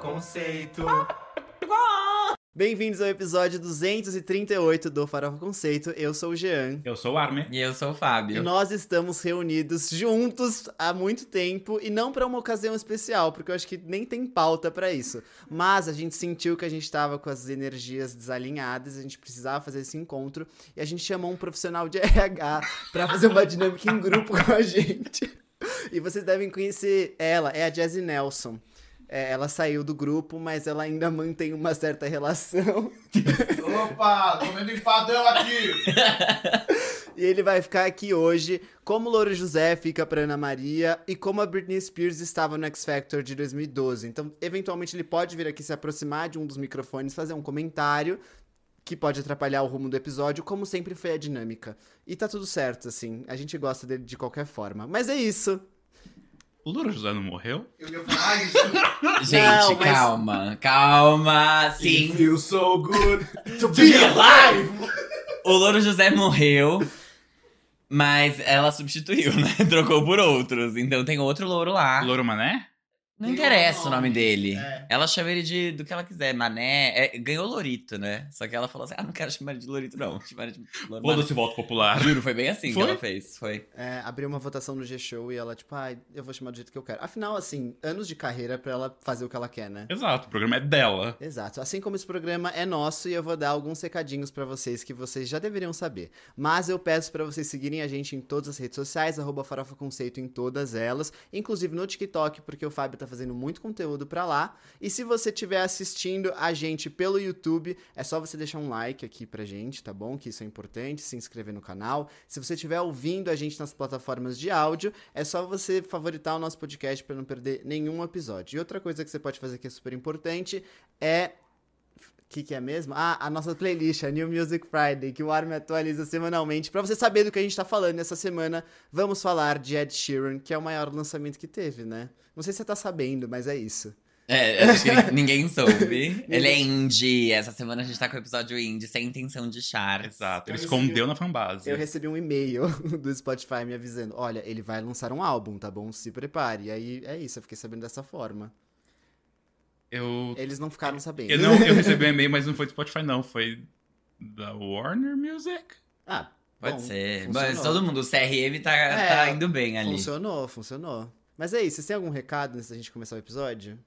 Conceito. Bem-vindos ao episódio 238 do Farofa Conceito. Eu sou o Jean. Eu sou o Armin. E eu sou o E Fábio. nós estamos reunidos juntos há muito tempo e não para uma ocasião especial, porque eu acho que nem tem pauta para isso. Mas a gente sentiu que a gente estava com as energias desalinhadas, a gente precisava fazer esse encontro e a gente chamou um profissional de RH para fazer uma dinâmica em grupo com a gente. E vocês devem conhecer ela, é a Jazzy Nelson. É, ela saiu do grupo, mas ela ainda mantém uma certa relação. Opa, comendo empadão aqui! E ele vai ficar aqui hoje como o Louro José fica pra Ana Maria e como a Britney Spears estava no X Factor de 2012. Então, eventualmente, ele pode vir aqui se aproximar de um dos microfones, fazer um comentário que pode atrapalhar o rumo do episódio, como sempre foi a dinâmica. E tá tudo certo, assim. A gente gosta dele de qualquer forma. Mas é isso. O Louro José não morreu? Eu ia falar isso. Gente, Não, mas- calma, calma. It Sim, feels so good to be alive! o Louro José morreu, mas ela substituiu, né? Trocou por outros. Então tem outro louro lá. Louro Mané? Não Tem interessa o nome nome. dele. É. Ela chama ele de do que ela quiser, Mané. É, ganhou Lorito, né? Só que ela falou assim: ah, não quero chamar ele de Lorito, não. Chamar ele de Mané. Foda-se voto popular. Juro, foi bem assim Foi? que ela fez. Foi. É, abriu uma votação no G-Show e ela, tipo, ai, eu vou chamar do jeito que eu quero. Afinal, assim, anos de carreira pra ela fazer o que ela quer, né? Exato, o programa é dela. Exato. Assim como esse programa é nosso e eu vou dar alguns recadinhos pra vocês que vocês já deveriam saber. Mas eu peço pra vocês seguirem a gente em todas as redes sociais, arroba Farofa Conceito em todas elas, inclusive no TikTok, porque o Fábio tá fazendo muito conteúdo pra lá. E se você estiver assistindo a gente pelo YouTube, é só você deixar um like aqui pra gente, tá bom? Que isso é importante, se inscrever no canal. Se você estiver ouvindo a gente nas plataformas de áudio, é só você favoritar o nosso podcast pra não perder nenhum episódio. E outra coisa que você pode fazer que é super importante é o que, que é mesmo? Ah, a nossa playlist, a New Music Friday, que o Armin atualiza semanalmente. Pra você saber do que a gente tá falando essa semana, vamos falar de Ed Sheeran, que é o maior lançamento que teve, né? Não sei se você tá sabendo, mas é isso. É, acho que ninguém soube. Ele é indie. Essa semana a gente tá com o episódio indie, sem intenção de char. Exato, ele Eu escondeu na fanbase. Eu recebi um e-mail do Spotify me avisando: olha, ele vai lançar um álbum, tá bom? Se prepare. E aí é isso, eu fiquei sabendo dessa forma. Eu, Eles não ficaram sabendo. eu, não, eu recebi um e-mail, mas não foi do Spotify, não. Foi da Warner Music? Ah, Pode bom, ser. funcionou. Mas todo mundo, o CRM tá, É, tá indo bem ali. Funcionou, funcionou. Mas é isso, vocês têm algum recado antes da gente começar o episódio?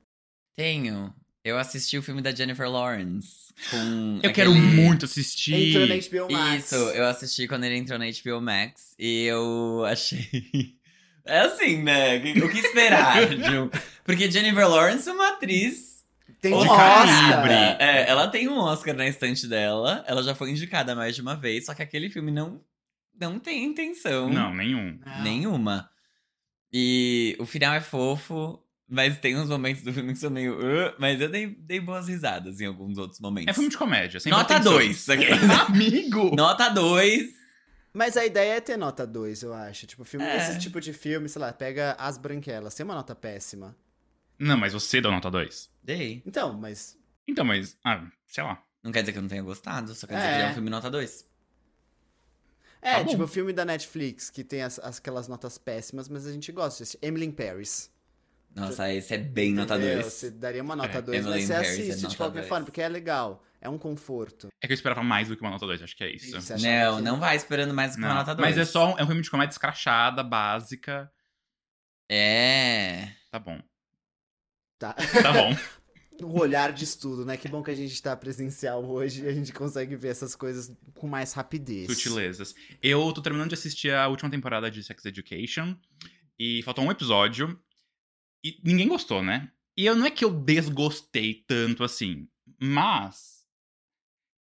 Tenho. Eu assisti o filme da Jennifer Lawrence. Com Eu quero aquele- muito assistir. Entrou na HBO Max. Isso, eu assisti quando ele entrou na HBO Max e eu achei. É assim, né? O que esperar? um- Porque Jennifer Lawrence é uma atriz. Tem um calibre. É, ela tem um Oscar na estante dela. Ela já foi indicada mais de uma vez, só que aquele filme não, não tem intenção Não, nenhum. nenhuma. E o final é fofo, mas tem uns momentos do filme que são meio. "Uh", mas eu dei, dei boas risadas em alguns outros momentos. É filme de comédia. sem Nota pretensão. 2. Amigo! Nota 2. Mas a ideia é ter nota 2, eu acho. Tipo, filme, É. esse tipo de filme, sei lá, pega As Branquelas, tem uma nota péssima. Não, mas você deu nota 2. Dei. Então, mas. Então, mas, ah, sei lá. Não quer dizer que eu não tenha gostado, só quer dizer É. que ele é um filme nota 2. É, Tá tipo, filme da Netflix, que tem as, as- aquelas notas péssimas, mas a gente gosta. Emily in Paris. Nossa, esse é bem nota Entendeu? 2. Você daria uma nota É, 2, Emily mas você Paris é assiste de nota qualquer dois. forma, porque é legal. É um conforto. É que eu esperava mais do que uma nota 2, acho que é isso. Achava Não, que- não vai esperando mais do que uma Não, nota 2. mas é só um, é um filme de comédia escrachada, básica. É. Tá bom. Tá. Tá bom. O olhar de estudo, né? Que bom que a gente tá presencial hoje e a gente consegue ver essas coisas com mais rapidez. Sutilezas. Eu tô terminando de assistir a última temporada de Sex Education. E faltou um episódio. E ninguém gostou, né? E eu não é que eu desgostei tanto assim. Mas.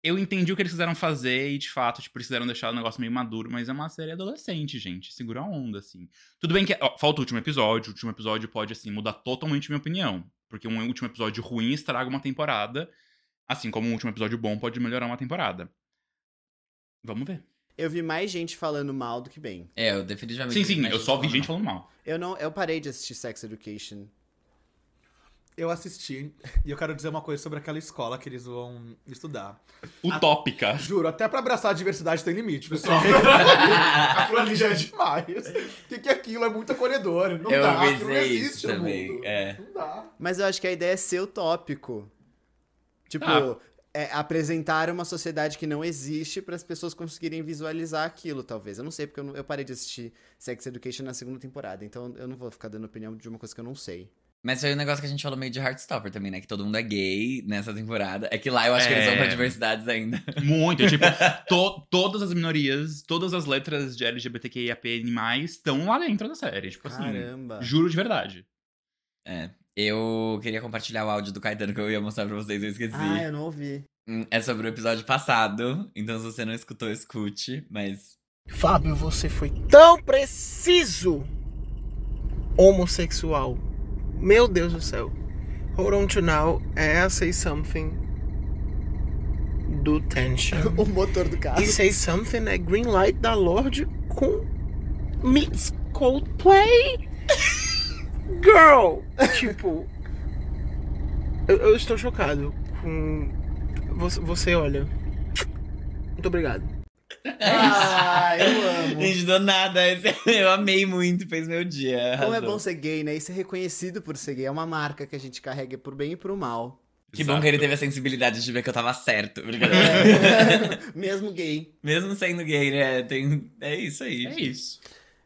Eu entendi o que eles quiseram fazer e, de fato, tipo, eles quiseram deixar o negócio meio maduro, mas é uma série adolescente, gente. Segura a onda, assim. Tudo bem que. ó, falta o último episódio. O último episódio pode, assim, mudar totalmente minha opinião. Porque um último episódio ruim estraga uma temporada. Assim como um último episódio bom pode melhorar uma temporada. Vamos ver. Eu vi mais gente falando mal do que bem. É, eu definitivamente. Sim, sim, eu só vi gente falando mal. Eu não, eu parei de assistir Sex Education. Eu assisti e eu quero dizer uma coisa sobre aquela escola que eles vão estudar. Utópica. Juro, até pra abraçar a diversidade tem limite, pessoal. aquilo ali já é demais. O que, que aquilo é muito acolhedor. Não Eu dá, aquilo não existe isso no também, mundo. é. Não dá. Mas eu acho que a ideia é ser utópico. Tipo, Ah. é, apresentar uma sociedade que não existe para as pessoas conseguirem visualizar aquilo, talvez. Eu não sei, porque eu, não- eu parei de assistir Sex Education na segunda temporada, então eu não vou ficar dando opinião de uma coisa que eu não sei. Mas foi um negócio que a gente falou meio de Heartstopper também, né? Que todo mundo é gay nessa temporada. É que lá eu acho que eles vão pra É. diversidades ainda. Muito. Tipo, to- todas as minorias, todas as letras de LGBTQIAP+, estão lá dentro da série. Tipo assim, Caramba. juro de verdade. É. Eu queria compartilhar o áudio do Caetano que eu ia mostrar pra vocês, eu esqueci. Ah, eu não ouvi. Hum, É sobre o episódio passado, então se você não escutou, escute, mas. Fábio, você foi tão preciso homossexual. Meu Deus do céu. Hold on to now, I say something do Tension. O motor do carro. E say something é Green Light da Lorde com Meets Coldplay. Girl! Tipo. Eu, eu estou chocado com. Você, você olha. Muito obrigado. Ah, eu amo. Gente, do nada, esse- eu amei muito, fez meu dia. Como é bom ser gay, né? E ser reconhecido por ser gay. É uma marca que a gente carrega pro bem e pro mal. Que bom que ele teve a sensibilidade de ver que eu tava certo. Brincadeira. Mesmo gay. Mesmo sendo gay, né? Tem... É isso aí. É isso.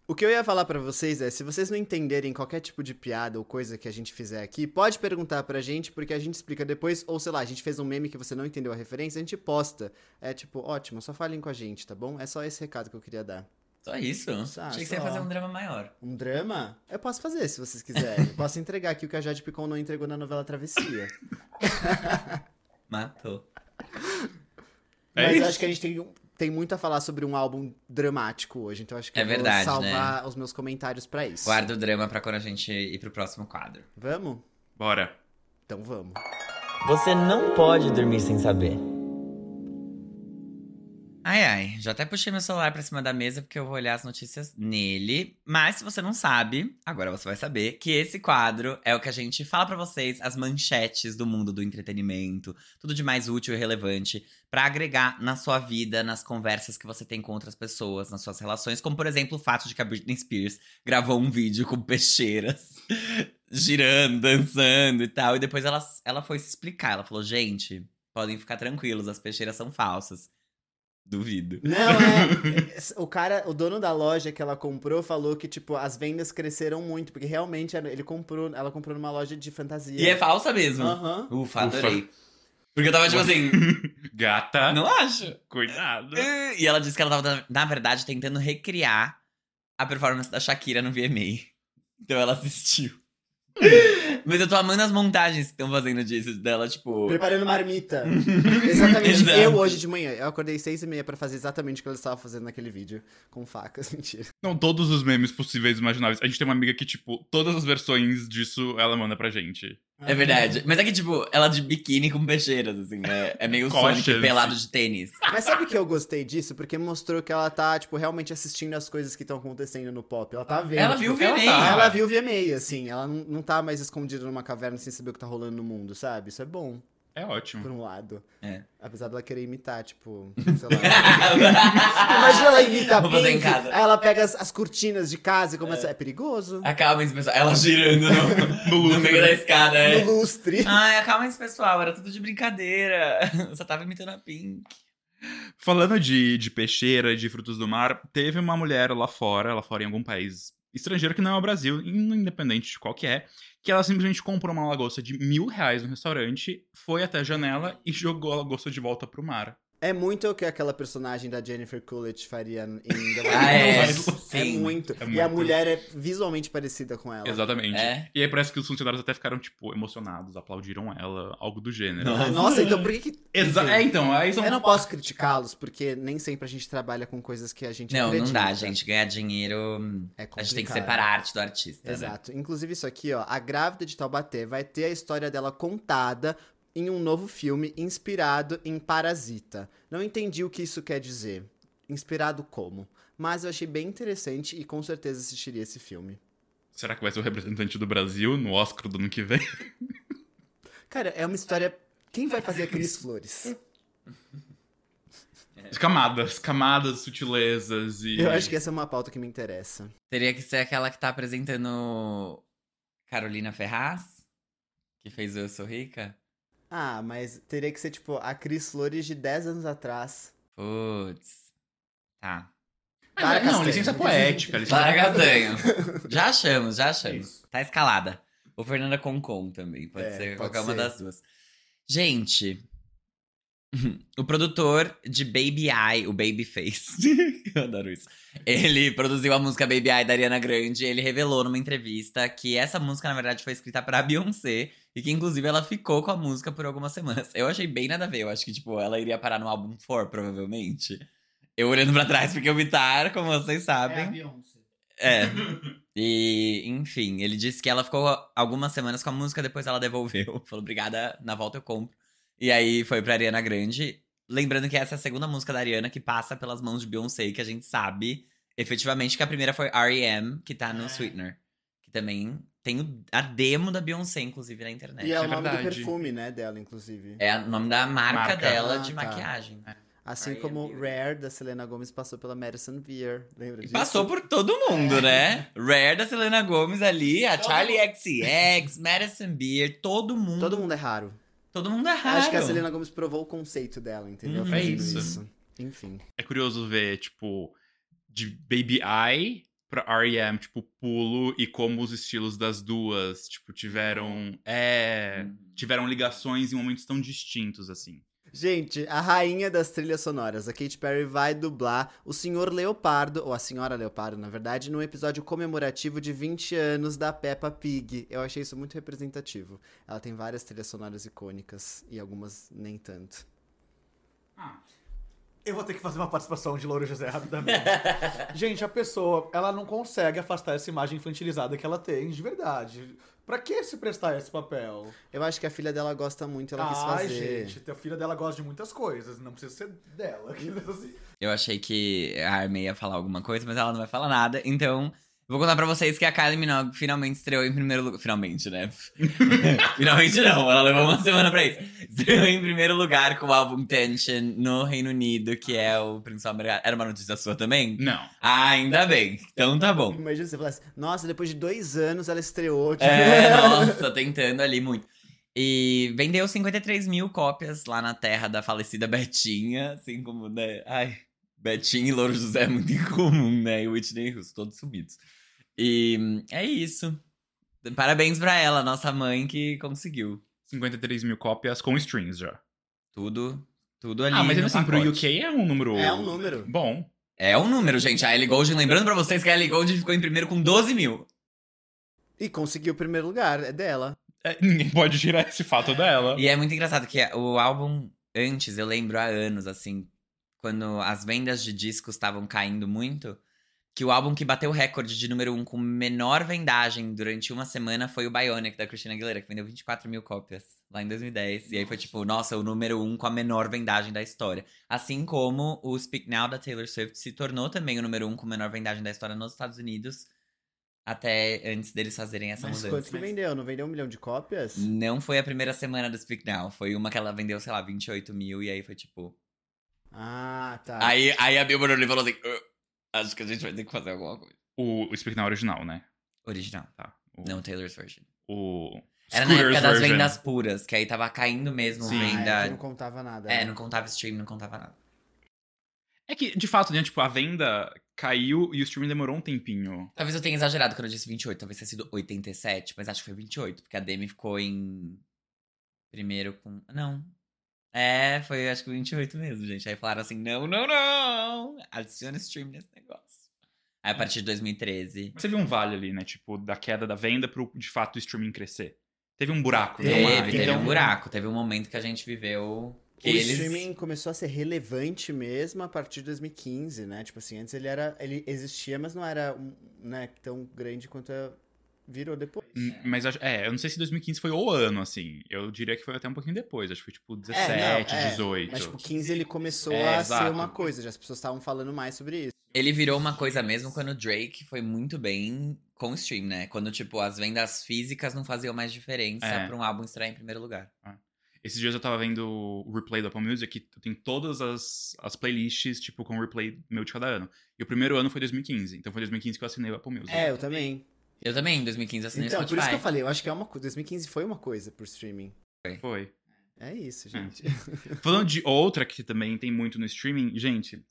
O que eu ia falar pra vocês é, se vocês não entenderem qualquer tipo de piada ou coisa que a gente fizer aqui, pode perguntar pra gente, porque a gente explica depois, ou sei lá, a gente fez um meme que você não entendeu a referência, a gente posta. É tipo, ótimo, só falem com a gente, tá bom? É só esse recado que eu queria dar. Só isso? Só, Achei que você ia fazer um drama maior. Um drama? Eu posso fazer, se vocês quiserem. posso entregar aqui o que a Jade Picon não entregou na novela Travessia. Matou. É Mas eu isso. acho que a gente tem, tem muito a falar sobre um álbum dramático hoje, então acho que É eu verdade, vou salvar os meus comentários pra isso. Guarda o drama pra quando a gente ir pro próximo quadro. Vamos? Bora. Então vamos. Você não pode dormir sem saber. Ai, ai, já até puxei meu celular pra cima da mesa porque eu vou olhar as notícias nele. Mas se você não sabe, agora você vai saber que esse quadro é o que a gente fala pra vocês, as manchetes do mundo do entretenimento, tudo de mais útil e relevante pra agregar na sua vida, nas conversas que você tem com outras pessoas, nas suas relações, como por exemplo o fato de que a Britney Spears gravou um vídeo com peixeiras girando, dançando e tal, e depois ela, ela foi se explicar, ela falou: "Gente, podem ficar tranquilos, as peixeiras são falsas". Duvido. Não, é. o cara, o dono da loja que ela comprou falou que, tipo, as vendas cresceram muito, porque realmente ele comprou, ela comprou numa loja de fantasia. E é falsa mesmo. Aham. Ufa, adorei. Porque eu tava tipo assim, Gata, não acho. cuidado. E ela disse que ela tava, na verdade, tentando recriar a performance da Shakira no VMA. Então ela assistiu. Mas eu tô amando as montagens que estão fazendo disso, dela, tipo. Preparando marmita. exatamente. Exato. Eu hoje de manhã, eu acordei seis e meia pra fazer exatamente o que ela estava fazendo naquele vídeo. Com facas, mentira. Não, todos os memes possíveis e imagináveis. A gente tem uma amiga que, tipo, todas as versões disso ela manda pra gente. É verdade. Mas é que, tipo, ela de biquíni com peixeiras, assim, né? É meio Coxas. Sonic pelado de tênis. Mas sabe que eu gostei disso? Porque mostrou que ela tá, tipo, realmente assistindo as coisas que estão acontecendo no pop. Ela tá vendo. Ela viu o tipo, VMA. tá. Ela viu o VMA, assim. Ela não, não tá mais escondida numa caverna sem saber o que tá rolando no mundo, sabe? Isso é bom, É ótimo. por um lado. É. Apesar dela querer imitar, tipo, sei lá. Imagina ela imita a Vou fazer em Pink, casa. aí ela pega as, as cortinas de casa e começa... É, perigoso. Acalma esse pessoal. Ela girando no, No no lustre. meio da escada, é. No lustre. Ai, acalma esse pessoal, era tudo de brincadeira. Eu só tava imitando a Pink. Falando de, de peixeira de frutos do mar, teve uma mulher lá fora, lá fora em algum país estrangeiro que não é o Brasil, independente de qual que é, que ela simplesmente comprou uma lagosta de mil reais no restaurante, foi até a janela e jogou a lagosta de volta pro mar. É muito o que aquela personagem da Jennifer Coolidge faria em The Wild Ah, é. É Sim. muito. É E a muito. mulher é visualmente parecida com ela. Exatamente. É? E aí parece que os funcionários até ficaram, tipo, emocionados, aplaudiram ela, algo do gênero. Nossa. Nossa, então por que que... Exa Enfim, é, então, aí são... Eu não posso criticá-los, porque nem sempre a gente trabalha com coisas que a gente Não, não acredita. dá, gente. Ganhar dinheiro. É A gente tem que separar a arte do artista. Né? Exato. Inclusive isso aqui, ó, a grávida de Taubaté vai ter a história dela contada em um novo filme inspirado em Parasita. Não entendi o que isso quer dizer. Inspirado como? Mas eu achei bem interessante e com certeza assistiria esse filme. Será que vai ser o representante do Brasil no Oscar do ano que vem? Cara, é uma história. Quem vai fazer a Cris Flores? As Camadas, camadas, sutilezas e. Eu acho que essa é uma pauta que me interessa. Teria que ser aquela que tá apresentando Carolina Ferraz, que fez o Eu Sou Rica. Ah, mas teria que ser, tipo, a Cris Flores de 10 anos atrás. Putz. Tá. Ah, Para não, Castanho. licença poética. Licença Para Castanho. já achamos, já achamos. Tá escalada. Ou Fernanda Concon também, pode É, ser pode qualquer uma ser. das duas. Gente, o produtor de Baby Eye, o Babyface, eu adoro isso. Ele produziu a música Baby Eye da Ariana Grande. Ele revelou numa entrevista que essa música, na verdade, foi escrita pra Beyoncé e que, inclusive, ela ficou com a música por algumas semanas. Eu achei bem nada a ver. Eu acho que, tipo, ela iria parar no álbum 4, provavelmente. Eu olhando pra trás, porque o Vitar, como vocês sabem. Beyoncé. É. E, enfim, ele disse que ela ficou algumas semanas com a música, depois ela devolveu. Falou, obrigada, na volta eu compro. E aí foi pra Ariana Grande. Lembrando que essa é a segunda música da Ariana que passa pelas mãos de Beyoncé, que a gente sabe efetivamente que a primeira foi R.E.M., que tá no É. Sweetener. Que também tem a demo da Beyoncé, inclusive, na internet. E é, é o nome do verdade. perfume, né, dela, inclusive. É o nome da marca, Marca. dela Ah, de tá. maquiagem. Assim R.E.M. como. Rare, da Selena Gomez, passou pela Madison Beer. Lembra E disso? passou por todo mundo, né? Rare da Selena Gomez ali, a Todo Charlie XCX, Madison Beer, todo mundo. Todo mundo é raro. Todo mundo é raro. Acho que a Selena Gomez provou o conceito dela, entendeu? Hum, é Fazendo isso. Enfim. É curioso ver, tipo, de Baby Eye pra R.E.M., tipo, pulo e como os estilos das duas, tipo, tiveram. É. Tiveram ligações em momentos tão distintos, assim. Gente, a rainha das trilhas sonoras, a Katy Perry, vai dublar o Senhor Leopardo, ou a Senhora Leopardo, na verdade, num episódio comemorativo de 20 anos da Peppa Pig. Eu achei isso muito representativo. Ela tem várias trilhas sonoras icônicas e algumas nem tanto. Eu vou ter que fazer uma participação de Louro José rapidamente. Gente, a pessoa, ela não consegue afastar essa imagem infantilizada que ela tem, de verdade. Pra que se prestar esse papel? Eu acho que a filha dela gosta muito, ela quis Ai, fazer. gente, a filha dela gosta de muitas coisas, não precisa ser dela. Eu achei que a Armei ia falar alguma coisa, mas ela não vai falar nada. Então, vou contar pra vocês que a Kylie Minogue finalmente estreou em primeiro lugar. Finalmente, né? finalmente não, ela levou uma semana pra isso. Estreou em primeiro lugar com o álbum Tension no Reino Unido, que é o principal mercado. Era uma notícia sua também? Não. Ah, ainda bem. Então tá bom. Imagina você falasse, nossa, depois de dois anos ela estreou. Tipo, É, nossa, tentando ali muito. E vendeu 53 mil cópias lá na terra da falecida Betinha, assim como, né? Ai, Betinha e Louro José é muito incomum, né? E Whitney Houston, todos subidos. E é isso. Parabéns pra ela, nossa mãe que conseguiu. 53 mil cópias com strings já. Tudo, tudo ali. ah, mas no assim, pro pacote. UK é um número. É um número. Bom. É um número, gente. A Ellie Goulding, lembrando pra vocês que a Ellie Goulding ficou em primeiro com 12 mil. E conseguiu o primeiro lugar, é dela. É, ninguém pode tirar esse fato dela. E é muito engraçado que o álbum antes, eu lembro há anos, assim, quando as vendas de discos estavam caindo muito, que o álbum que bateu o recorde de número um com menor vendagem durante uma semana foi o Bionic, da Christina Aguilera, que vendeu 24 mil cópias lá em 2010. E aí foi tipo, nossa, o número um com a menor vendagem da história. Assim como o Speak Now da Taylor Swift se tornou também o número um com menor vendagem da história nos Estados Unidos, até antes deles fazerem essa Mas mudança. quanto que vendeu? Não vendeu um milhão de cópias? Não foi a primeira semana do Speak Now. Foi uma que ela vendeu, sei lá, 28 mil. E aí foi tipo. Ah, tá. Aí, aí a Billboard olhou e falou assim: "Ah, Acho que a gente vai ter que fazer alguma coisa. O, o Speak Now original, né? Original. Tá. O, Não Taylor's version. O. Era na época das version. vendas puras, que aí tava caindo mesmo Sim. Ah, é, venda. não contava nada. É, né? não contava stream, não contava nada. É que, de fato, né, tipo, a venda caiu e o streaming demorou um tempinho. Talvez eu tenha exagerado quando eu disse 28, talvez tenha sido 87, mas acho que foi 28, porque a Demi ficou em. Primeiro com. Não. É, foi acho que 28 mesmo, gente. Aí falaram assim: não, não, não! Adiciona stream nesse negócio. Aí a partir de 2013. Você viu um vale ali, né? Tipo, da queda da venda pro, de fato, o streaming crescer. Teve um buraco. Teve, há? Teve, teve Então, um buraco. Teve um momento que a gente viveu. Que o eles. streaming começou a ser relevante mesmo a partir de 2015, né? Tipo assim, antes ele era. Ele existia, mas não era um, né, tão grande quanto a- virou depois. Hum, Mas é, eu não sei se 2015 foi o ano, assim. Eu diria que foi até um pouquinho depois. Acho que foi tipo 17, É, não, é, 18. Mas tipo, 15 ele começou É, a exato. ser uma coisa, já as pessoas estavam falando mais sobre isso. Ele virou uma coisa mesmo quando o Drake foi muito bem com o stream, né? Quando, tipo, as vendas físicas não faziam mais diferença É. pra um álbum estrear em primeiro lugar. Esses dias eu tava vendo o replay do Apple Music e tem todas as, as playlists, tipo, com replay meu de cada ano. E o primeiro ano foi 2015. Então foi 2015 que eu assinei o Apple Music. É, eu também. Eu também, em 2015, assinei Então, o por Spotify. isso que eu falei, eu acho que é uma coisa. 2015 foi uma coisa pro streaming. Foi. É isso, Hum. gente. Falando de outra que também tem muito no streaming, gente.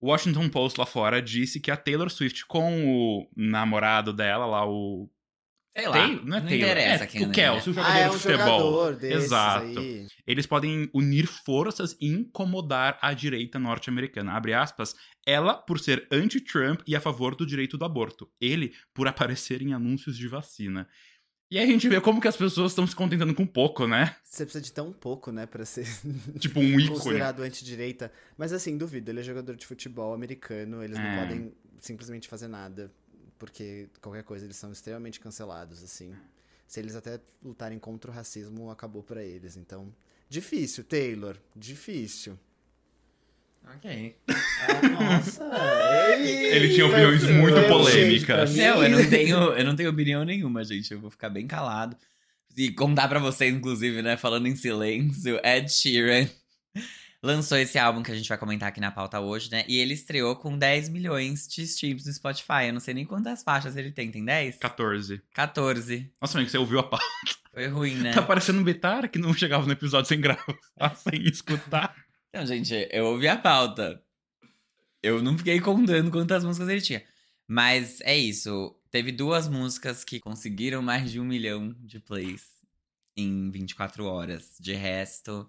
O Washington Post lá fora disse que a Taylor Swift com o namorado dela lá, o. Sei lá, Taylor? Não é Taylor. interessa é, quem o é, Kelsey, o jogador Ah, é de um futebol. jogador desses Exato. aí. Eles podem unir forças e incomodar a direita norte-americana. Abre aspas. Ela por ser anti-Trump e a favor do direito do aborto. Ele por aparecer em anúncios de vacina. E aí a gente vê como que as pessoas estão se contentando com pouco, né? Você precisa de tão pouco, né, pra ser Tipo um ícone. considerado anti-direita. Mas assim, duvido, ele é jogador de futebol americano, eles É. não podem simplesmente fazer nada, porque qualquer coisa eles são extremamente cancelados, assim. Se eles até lutarem contra o racismo, acabou pra eles. Então, difícil, Taylor, difícil. Ok. Ah, nossa, Ele tinha opiniões muito polêmicas. Não, eu não tenho, eu não tenho opinião nenhuma, gente. Eu vou ficar bem calado. E contar pra vocês, inclusive, né, falando em silêncio, Ed Sheeran lançou esse álbum que a gente vai comentar aqui na pauta hoje, né? E ele estreou com 10 milhões de streams no Spotify. Eu não sei nem quantas faixas ele tem. Tem 10? 14. 14. Nossa, amigo, você ouviu a pauta? Foi ruim, né? Tá parecendo um Betara que não chegava no episódio sem gravar, sem escutar. Então, gente, eu ouvi a pauta. Eu não fiquei contando quantas músicas ele tinha. Mas é isso. Teve duas músicas que conseguiram mais de um milhão de plays em 24 horas. De resto,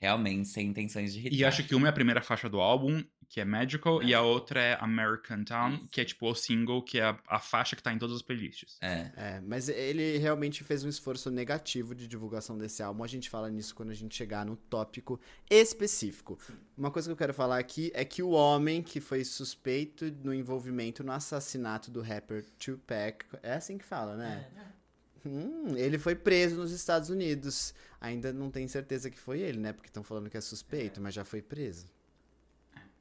realmente sem intenções de irritar. E acho que uma é a primeira faixa do álbum, que é Magical, e a outra é American Town, que é tipo o single, que é a, a faixa que tá em todas as playlists. É. É, mas ele realmente fez um esforço negativo de divulgação desse álbum. A gente fala nisso quando a gente chegar no tópico específico. Uma coisa que eu quero falar aqui é que o homem que foi suspeito no envolvimento no assassinato do rapper Tupac, é assim que fala, né? Hum, ele foi preso nos Estados Unidos. Ainda não tem certeza que foi ele, né? Porque estão falando que é suspeito, mas já foi preso.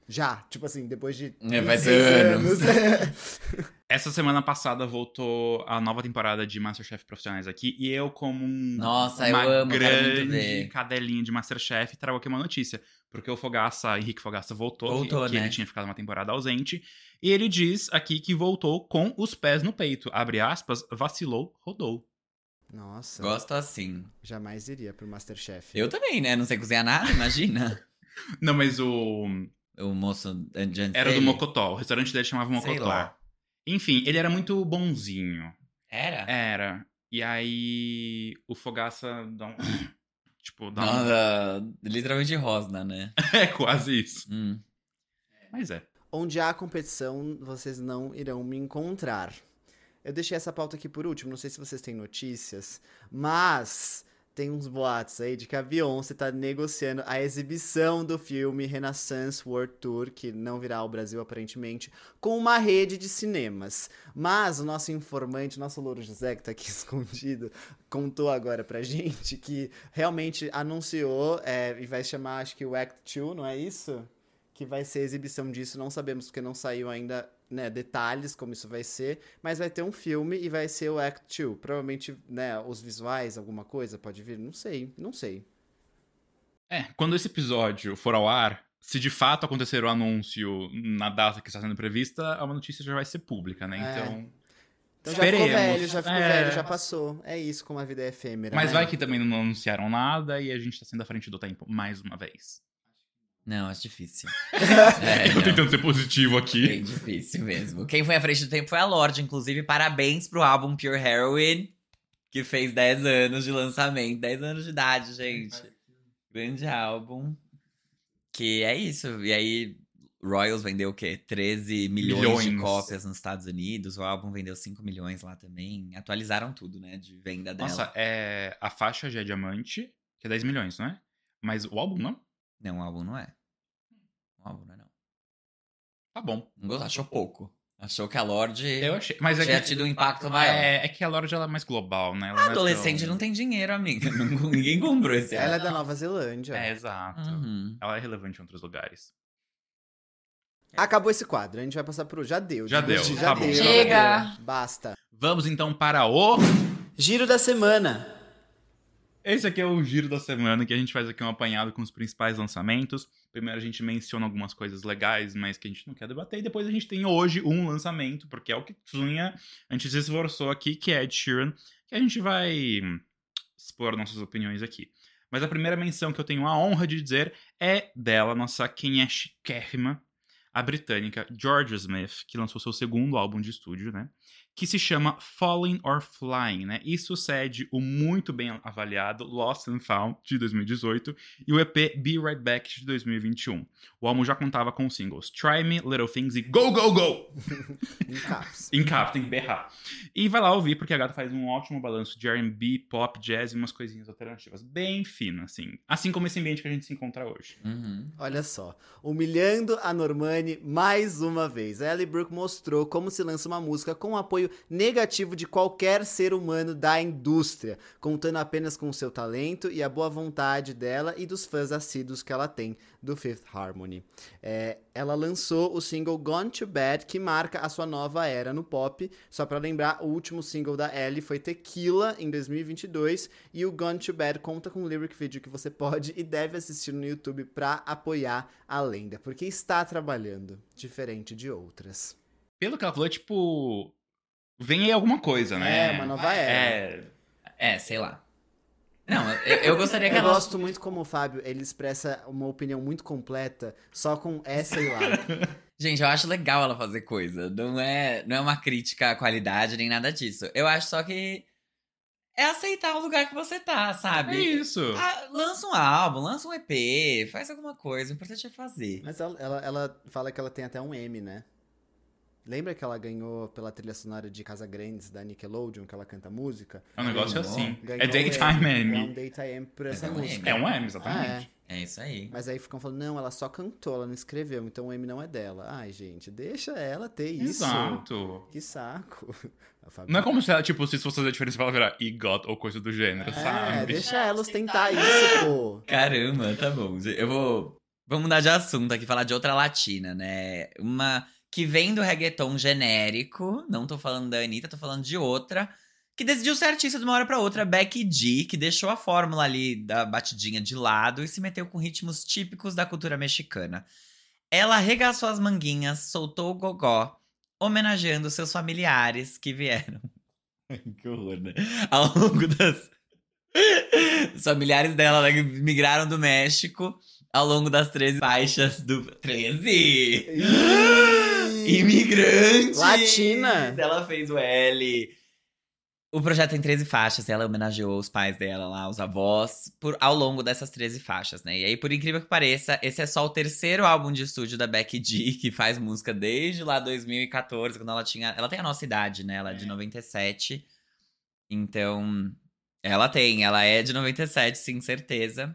Já, tipo assim, depois de É, vai 16 ser anos. Essa semana passada voltou a nova temporada de Masterchef Profissionais aqui, e eu, como um, Nossa, eu uma amo, quero muito grande cadelinha de Masterchef, trago aqui uma notícia. Porque o Fogaça, Henrique Fogaça, voltou, Voltou, que, que né? ele tinha ficado uma temporada ausente. E ele diz aqui que voltou com os pés no peito. Abre aspas, vacilou, rodou. Nossa, Gosto assim. jamais iria pro Masterchef. Eu também, né? Não sei cozinhar nada, imagina. Não, mas o. o moço Era do. Mocotó. O restaurante dele chamava Sei Mocotó. lá. Enfim, ele era muito bonzinho. Era? Era. E aí o Fogaça dá um. tipo, dá um. Nossa, literalmente rosna, né? É quase isso. Hum. Mas é. Onde há competição, vocês não irão me encontrar. Eu deixei essa pauta aqui por último, não sei se vocês têm notícias, mas tem uns boatos aí de que a Beyoncé tá negociando a exibição do filme Renaissance World Tour, que não virá ao Brasil aparentemente, com uma rede de cinemas. Mas o nosso informante, nosso Louro José, que tá aqui escondido, contou agora pra gente que realmente anunciou é, e vai chamar, acho que o Act 2, não é isso? Que vai ser a exibição disso, não sabemos porque não saiu ainda né, detalhes como isso vai ser, mas vai ter um filme e vai ser o Act 2. Provavelmente, né, os visuais, alguma coisa pode vir, não sei, não sei. É, quando esse episódio for ao ar, se de fato acontecer o anúncio na data que está sendo prevista, a notícia já vai ser pública, né? É. Então. Então já ficou Esperemos. velho, já ficou É. velho, já passou. É isso como a vida é efêmera. Mas né? vai que também não anunciaram nada e a gente tá sendo à frente do tempo mais uma vez. Não, acho difícil. É, Eu tô tentando ser positivo aqui. Bem difícil mesmo. Quem foi à frente do tempo foi a Lorde, inclusive. Parabéns pro álbum Pure Heroin, que fez 10 anos de lançamento. 10 anos de idade, gente. Grande álbum. Que é isso. E aí, Royals vendeu o quê? 13 milhões, de Milhões. cópias nos Estados Unidos. O álbum vendeu 5 milhões lá também. Atualizaram tudo, né? De venda dela. Nossa, é, a faixa já é diamante, que é 10 milhões, não é? Mas o álbum não? Não, o álbum não é. Não é, não. Tá bom. Não achou pouco. Achou que a Lorde Eu achei. Mas é tinha que, tido um impacto maior. é, é que a Lorde ela é mais global, né? Ela A não é adolescente tão- não tem dinheiro, amiga. Ninguém comprou esse Ela é da Nova Zelândia. É, exato. Uhum. Ela é relevante em outros lugares. Acabou esse quadro, a gente vai passar pro. Já deu. Já deu, Já tá bom. deu. Chega. Basta. Vamos então para o. Giro da semana. Esse aqui é o giro da semana, que a gente faz aqui um apanhado com os principais lançamentos. Primeiro a gente menciona algumas coisas legais, mas que a gente não quer debater. E depois a gente tem hoje um lançamento, porque é o que tinha. A gente se esforçou aqui, que é Ed Sheeran, que a gente vai expor nossas opiniões aqui. Mas a primeira menção que eu tenho a honra de dizer é dela, nossa quem é chiquérrima, a britânica Georgia Smith, que lançou seu segundo álbum de estúdio, né? Que se chama Falling or Flying, né? E sucede o muito bem avaliado Lost and Found, de 2018, e o EP Be Right Back, de 2021. O álbum já contava com os singles Try Me, Little Things e Go, Go, Go! Em caps. Em tem que berrar. E vai lá ouvir, porque a gata faz um ótimo balanço de R&B, pop, jazz e umas coisinhas alternativas. Bem fino, assim. Assim como esse ambiente que a gente se encontra hoje. Uhum. Olha só. Humilhando a Normani mais uma vez. A Ellie Brooke mostrou como se lança uma música com o negativo de qualquer ser humano da indústria, contando apenas com o seu talento e a boa vontade dela e dos fãs assíduos que ela tem do Fifth Harmony. É, ela lançou o single Gone to Bad, que marca a sua nova era no pop. Só pra lembrar, o último single da Ellie foi Tequila, em 2022, e o Gone to Bad conta com um lyric video que você pode e deve assistir no YouTube pra apoiar a lenda, porque está trabalhando, diferente de outras. Pelo que ela falou, é tipo... Vem aí alguma coisa, né? É, uma nova era. É, É, sei lá. Não, eu, eu gostaria que Eu ela. gosto muito como o Fábio, ele expressa uma opinião muito completa, só com essa e lá. Gente, eu acho legal ela fazer coisa. Não é, não é uma crítica à qualidade nem nada disso. Eu acho só que é aceitar o lugar que você tá, sabe? é isso. Ah, lança um álbum, lança um EP, faz alguma coisa. O importante é fazer. Mas ela, ela, ela fala que ela tem até um M, né? Lembra que ela ganhou pela trilha sonora de Casa Grandes da Nickelodeon, que ela canta música? É um negócio Ganhou. assim. Ganhou É um Daytime Ganhou um Emmy. Daytime Emmy por essa É um música. É um M, Ah, exatamente. é. É isso aí. Mas aí ficam falando, não, ela só cantou, ela não escreveu, então o M não é dela. Ai, gente, deixa ela ter isso. Exato. Que saco. Não é como se ela, tipo, se fosse fazer a diferença pra ela virar EGOT ou coisa do gênero, É, sabe? deixa ela ostentar isso, pô. Caramba, tá bom. Eu vou. Vamos mudar de assunto aqui, falar de outra latina, né? Uma que vem do reggaeton genérico. Não tô falando da Anitta, tô falando de outra. Que decidiu ser artista de uma hora pra outra, Becky G, que deixou a fórmula ali da batidinha de lado e se meteu com ritmos típicos da cultura mexicana. Ela arregaçou as manguinhas, soltou o gogó, homenageando seus familiares que vieram. que horror, né? Ao longo das. Os familiares dela né, que migraram do México ao longo das 13 faixas do. 13! Imigrantes! Latina. Ela fez o L. O projeto tem 13 faixas, ela homenageou os pais dela lá, os avós, por, ao longo dessas 13 faixas, né? E aí, por incrível que pareça, esse é só o terceiro álbum de estúdio da Becky G, que faz música desde lá 2014, quando ela tinha. Ela tem a nossa idade, né? Ela é de 97. Então, ela tem, ela é de 97, sim, certeza.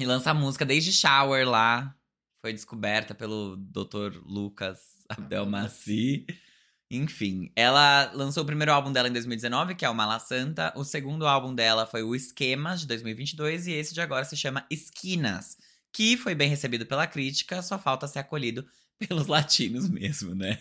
E lança música desde Shower lá. Foi descoberta pelo Dr. Lucas Abdelmaci. Enfim, ela lançou o primeiro álbum dela em 2019, que é o Mala Santa. O segundo álbum dela foi o Esquemas, de 2022. E esse de agora se chama Esquinas, que foi bem recebido pela crítica, só falta ser acolhido pelos latinos mesmo, né?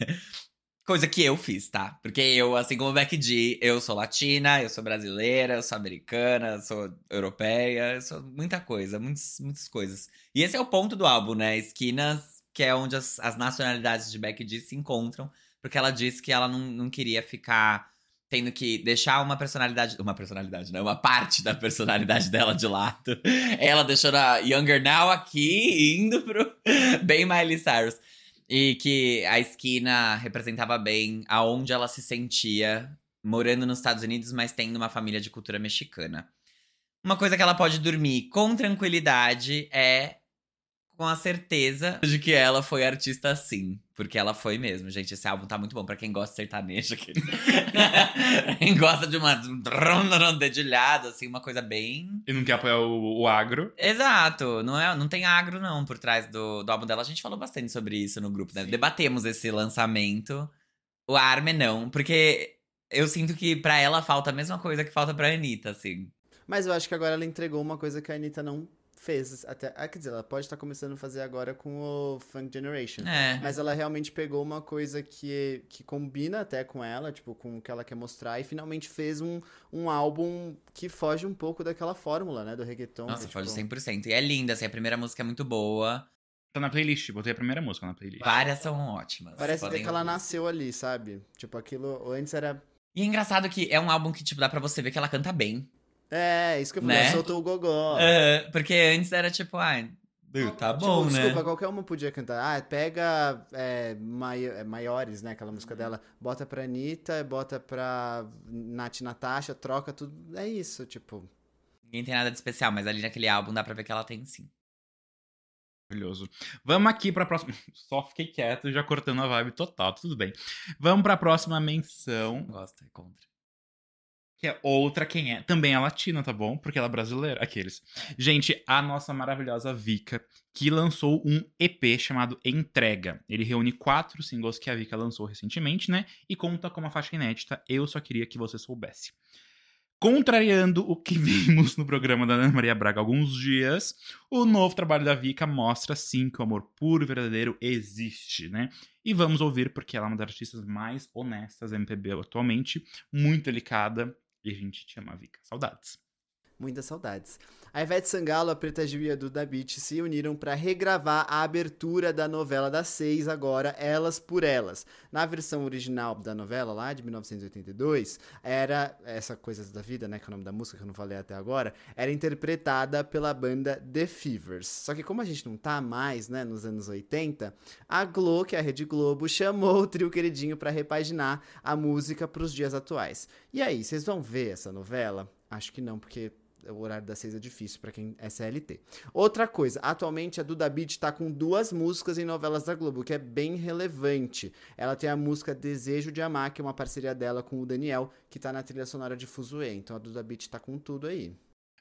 Coisa que eu fiz, tá? Porque eu, assim como Becky G, eu sou latina, eu sou brasileira, eu sou americana, eu sou europeia, eu sou muita coisa, muitas, muitas coisas. E esse é o ponto do álbum, né? Esquinas, que é onde as, as nacionalidades de Becky G se encontram, porque ela disse que ela não, não queria ficar tendo que deixar uma personalidade. Uma personalidade, não, uma parte da personalidade dela de lado. Ela deixou a Younger Now aqui, indo pro bem Miley Cyrus. E que a esquina representava bem aonde ela se sentia morando nos Estados Unidos, mas tendo uma família de cultura mexicana. Uma coisa que ela pode dormir com tranquilidade é com a certeza de que ela foi artista sim. Porque ela foi mesmo, gente. Esse álbum tá muito bom pra quem gosta de sertanejo. aquele. quem gosta de uma um dedilhado, assim, uma coisa bem E não quer apoiar o, o agro. Exato, não, é, não tem agro não por trás do, do álbum dela. A gente falou bastante sobre isso no grupo, né? Debatemos esse lançamento. O Arme não, porque eu sinto que pra ela falta a mesma coisa que falta pra Anitta, assim. Mas eu acho que agora ela entregou uma coisa que a Anitta não fez até. Ah, quer dizer, ela pode estar começando a fazer agora com o Funk Generation. É. Mas ela realmente pegou uma coisa que, que combina até com ela, tipo, com o que ela quer mostrar, e finalmente fez um, um álbum que foge um pouco daquela fórmula, né, do reggaeton. Nossa, que, foge tipo, 100%. E é linda, assim, a primeira música é muito boa. Tá na playlist, botei a primeira música na playlist. Várias são ótimas. Parece podem que ela ouvir. nasceu ali, sabe? Tipo, aquilo antes era. E é engraçado que é um álbum que, tipo, dá pra você ver que ela canta bem. É, isso que eu falei, Né? soltou o gogó. É, porque antes era tipo, ai, tá bom, tipo, né? Desculpa, qualquer uma podia cantar. Ah, pega é, mai- é, maiores, né? Aquela música dela. Bota pra Anitta, bota pra Nath Natasha, troca tudo. É isso, tipo. Ninguém tem nada de especial, mas ali naquele álbum dá pra ver que ela tem sim. Maravilhoso. Vamos aqui pra próxima. Só fiquei quieto, já cortando a vibe total, tudo bem. Vamos pra próxima menção, Gosta, é contra. Que é outra quem é. Também é latina, tá bom? Porque ela é brasileira. Aqueles. Gente, a nossa maravilhosa Vika, que lançou um EP chamado Entrega. Ele reúne quatro singles que a Vika lançou recentemente, né? E conta com uma faixa inédita. Eu só queria que você soubesse. Contrariando o que vimos no programa da Ana Maria Braga há alguns dias, o novo trabalho da Vika mostra sim que o amor puro e verdadeiro existe, né? E vamos ouvir porque ela é uma das artistas mais honestas MPB atualmente, muito delicada, e a gente te ama, Vika. Saudades. Muitas saudades. A Ivete Sangalo, a Preta Gil e a Duda Beat se uniram para regravar a abertura da novela das seis, agora Elas por Elas. Na versão original da novela, lá de 1982, era essa Coisas da Vida, né, que é o nome da música que eu não falei até agora, era interpretada pela banda The Fevers. Só que como a gente não tá mais, né, nos anos 80, a Glo, que é a Rede Globo, chamou o trio queridinho para repaginar a música para os dias atuais. E aí, vocês vão ver essa novela? Acho que não, porque o horário das seis é difícil pra quem é CLT. Outra coisa, atualmente a Duda Beat tá com duas músicas em novelas da Globo, que é bem relevante. Ela tem a música Desejo de Amar, que é uma parceria dela com o Daniel, que tá na trilha sonora de Fuzue. Então a Duda Beat tá com tudo aí.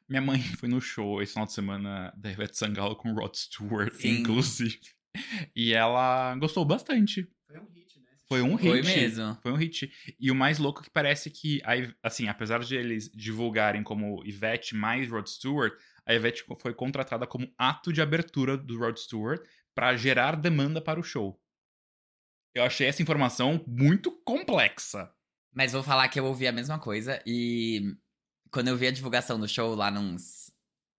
Minha mãe foi no show esse final de semana da Ivete Sangalo com Rod Stewart, Sim. inclusive. E ela gostou bastante. Foi um hit? Foi um hit. Foi mesmo. Foi um hit. E o mais louco é que parece que, a assim, apesar de eles divulgarem como Ivete mais Rod Stewart, a Ivete foi contratada como ato de abertura do Rod Stewart pra gerar demanda para o show. Eu achei essa informação muito complexa. Mas vou falar que eu ouvi a mesma coisa e quando eu vi a divulgação do show lá nos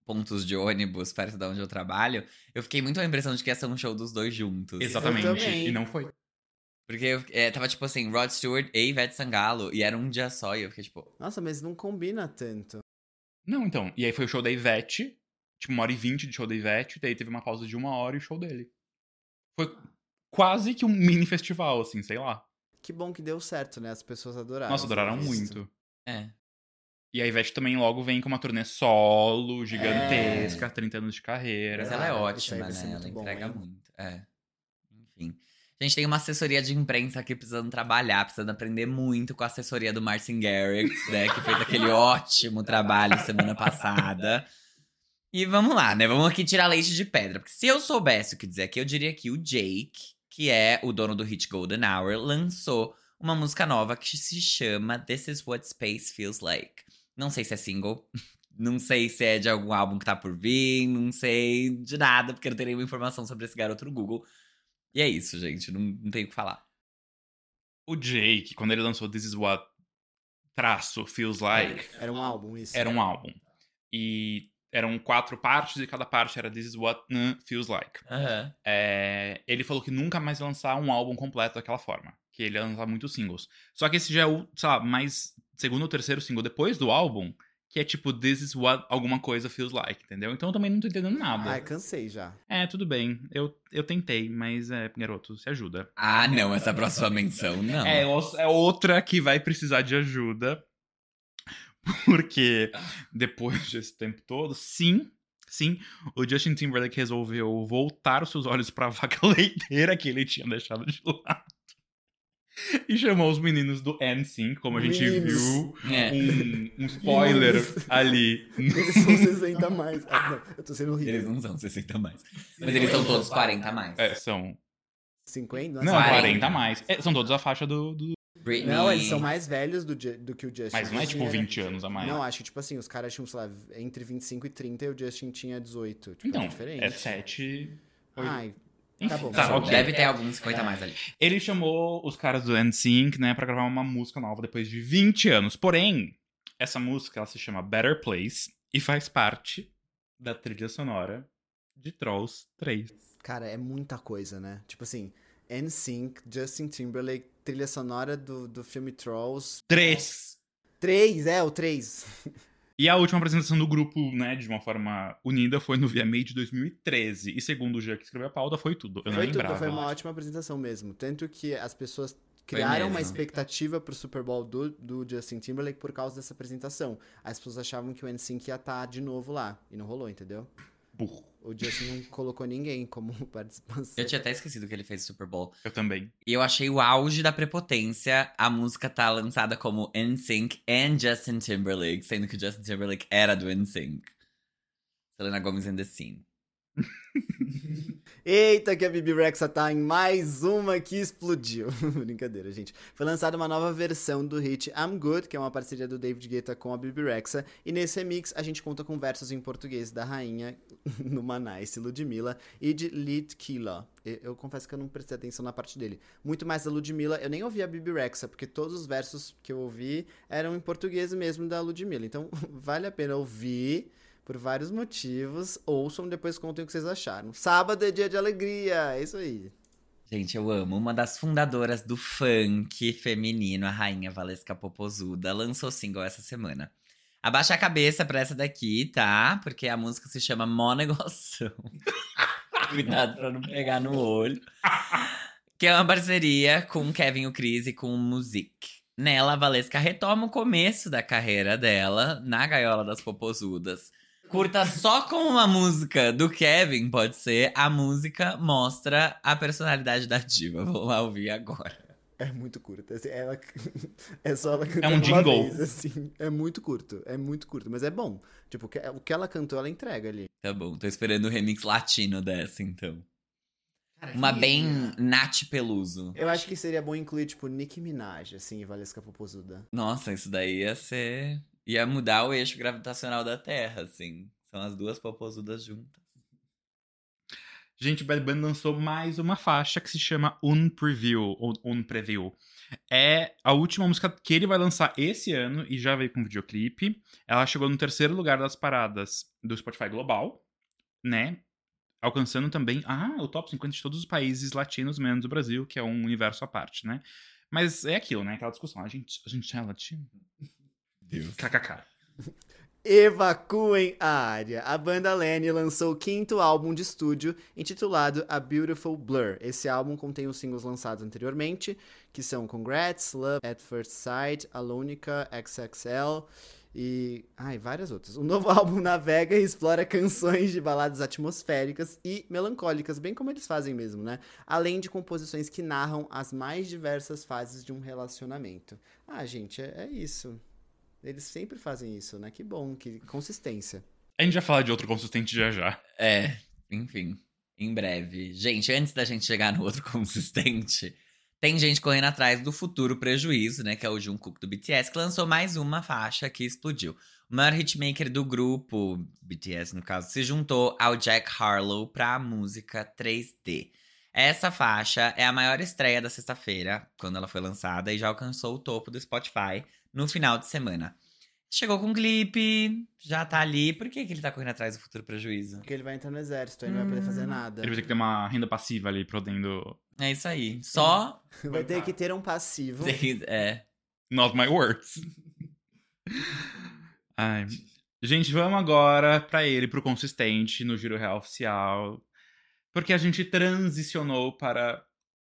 pontos de ônibus perto de onde eu trabalho, eu fiquei muito com a impressão de que ia ser um show dos dois juntos. Exatamente. E não foi. Porque eu, é, tava tipo assim, Rod Stewart e Ivete Sangalo, e era um dia só, e eu fiquei tipo, Nossa, mas não combina tanto. Não, então. E aí foi o show da Ivete, tipo, uma hora e vinte de show da Ivete, daí teve uma pausa de uma hora e o show dele. Foi quase que um mini festival, assim, sei lá. Que bom que deu certo, né? As pessoas adoraram. Nossa, adoraram muito. é. E a Ivete também logo vem com uma turnê solo, gigantesca, 30 anos de carreira. Mas ela é Ah, ótima, né? Ela bom, entrega hein? muito. É. Enfim. A gente tem uma assessoria de imprensa aqui precisando trabalhar, precisando aprender muito com a assessoria do Martin Garrix, né? Que fez aquele ótimo trabalho semana passada. E vamos lá, né? Vamos aqui tirar leite de pedra. Porque se eu soubesse o que dizer aqui, eu diria que o Jake, que é o dono do hit Golden Hour, lançou uma música nova que se chama This Is What Space Feels Like. Não sei se é single, não sei se é de algum álbum que tá por vir, não sei de nada, porque eu não tenho nenhuma informação sobre esse garoto no Google. E é isso, gente, não, não tenho o que falar. O Jake, quando ele lançou This Is What traço Feels Like, Era um álbum, isso. era um álbum. E eram quatro partes e cada parte era This Is What uh, Feels Like. É, ele falou que nunca mais ia lançar um álbum completo daquela forma. Que ele ia lançar muitos singles. Só que esse já é o, sei lá, mais segundo ou terceiro single depois do álbum, que é tipo This is what alguma coisa feels like, entendeu? Então eu também não tô entendendo nada. Ai, cansei já. É, tudo bem. Eu, eu tentei, mas é, garoto, se ajuda. Ah, não, essa próxima menção, não. É, é outra que vai precisar de ajuda. Porque depois desse tempo todo, sim, sim, o Justin Timberlake resolveu voltar os seus olhos pra vaca leiteira que ele tinha deixado de lado. E chamou os meninos do NSYNC, como a gente Meninos. viu É. um, um spoiler Meninos. ali. Eles são 60 a mais. Ah, não, eu tô sendo horrível. Eles não são 60 a mais. Mas eles são todos 40 a mais. É, são. é 50? Não, 40. 40 a mais. É, são todos a faixa do, do, Britney. Não, eles são mais velhos do, do que o Justin. Mas não é tipo era- 20 anos a mais. Não, acho que, tipo assim, os caras tinham, sei lá, entre 25 e 30 e o Justin tinha 18. Tipo, Então, é diferente. é 7. Ai, Enfim, tá bom. tá, tá ok. Deve ter alguns 50 a mais ali. Ele chamou os caras do NSYNC, né, pra gravar uma música nova depois de 20 anos. Porém, essa música ela se chama Better Place e faz parte da trilha sonora de Trolls 3. Cara, é muita coisa, né? Tipo assim, NSYNC, Justin Timberlake, trilha sonora do, do filme Trolls. 3! 3, é, o 3. E a última apresentação do grupo, né, de uma forma unida, foi no VMA de 2013. E segundo o Jean que escreveu a pauta, foi tudo. Eu não Foi tudo, foi uma ótima apresentação mesmo. Tanto que as pessoas criaram uma expectativa pro Super Bowl do, do Justin Timberlake por causa dessa apresentação. As pessoas achavam que o NSYNC ia estar de novo lá. E não rolou, entendeu? Burro. O Justin não colocou ninguém como participação. Eu tinha até esquecido que ele fez Super Bowl. Eu também. E eu achei o auge da prepotência a música tá lançada como NSYNC and Justin Timberlake, sendo que o Justin Timberlake era do NSYNC. Selena Gomez in the scene. Eita, que a Bibi Rexa tá em mais uma que explodiu. Brincadeira, gente. Foi lançada uma nova versão do hit I'm Good, que é uma parceria do David Guetta com a Bibi Rexa. E nesse remix a gente conta com versos em português da rainha numa nice Ludmilla e de Litkila. Eu, eu confesso que eu não prestei atenção na parte dele. Muito mais da Ludmilla, eu nem ouvi a Bibi Rexa, porque todos os versos que eu ouvi eram em português mesmo da Ludmilla. Então vale a pena ouvir por vários motivos. Ouçam, depois contem o que vocês acharam. Sábado é dia de alegria, é isso aí. Gente, eu amo. Uma das fundadoras do funk feminino, a rainha Valesca Popozuda, lançou single essa semana. Abaixa a cabeça pra essa daqui, tá? Porque a música se chama Mó Negoção. Cuidado pra não pegar no olho. Que é uma parceria com Kevin o Cris e com o Music. Nela, a Valesca retoma o começo da carreira dela na Gaiola das Popozudas. Curta só com uma música do Kevin, pode ser. A música mostra a personalidade da diva. Vou lá ouvir agora. É muito curto. assim, ela... é só ela É cantando um uma jingle. vez, assim. É muito curto, é muito curto. Mas é bom. Tipo, o que- o que ela cantou, ela entrega ali. Tá bom, tô esperando o remix latino dessa, então. Uma bem Nath Peluso. Eu acho que seria bom incluir, tipo, Nicki Minaj, assim, e Valesca Popozuda. Nossa, isso daí ia ser. Ia mudar o eixo gravitacional da Terra, assim. São as duas popozudas juntas. Gente, o Bad Bunny lançou mais uma faixa que se chama Un Preview, Un Preview. É a última música que ele vai lançar esse ano e já veio com videoclipe. Ela chegou no terceiro lugar das paradas do Spotify Global, né? Alcançando também ah, o top 50 de todos os países latinos, menos o Brasil, que é um universo à parte, né? Mas é aquilo, né? Aquela discussão. A gente, a gente é latino? Deus. KKK. Evacuem a área. A banda Lenny lançou o quinto álbum de estúdio, intitulado A Beautiful Blur. Esse álbum contém os singles lançados anteriormente, que são Congrats, Love at First Sight, Alonica, XXL e. Ai, várias outras. O novo álbum navega e explora canções de baladas atmosféricas e melancólicas, bem como eles fazem mesmo, né? Além de composições que narram as mais diversas fases de um relacionamento. Ah, gente, é, é isso. Eles sempre fazem isso, né? Que bom, que consistência. A gente vai falar de outro consistente já já. É, enfim, em breve. Gente, antes da gente chegar no outro consistente, tem gente correndo atrás do futuro prejuízo, né? Que é o Jungkook do BTS, que lançou mais uma faixa que explodiu. O maior hitmaker do grupo, BTS no caso, se juntou ao Jack Harlow pra música 3D. Essa faixa é a maior estreia da sexta-feira, quando ela foi lançada, e já alcançou o topo do Spotify no final de semana. Chegou com um clipe, já tá ali. Por que, que ele tá correndo atrás do futuro prejuízo? Porque ele vai entrar no exército, aí não vai poder fazer nada. Ele vai ter que ter uma renda passiva ali, podendo. É isso aí. Só. Vai ter que ter um passivo. É. Not my words. Ai. Gente, vamos agora pra ele, pro consistente, no Giro Real Oficial. Porque a gente transicionou para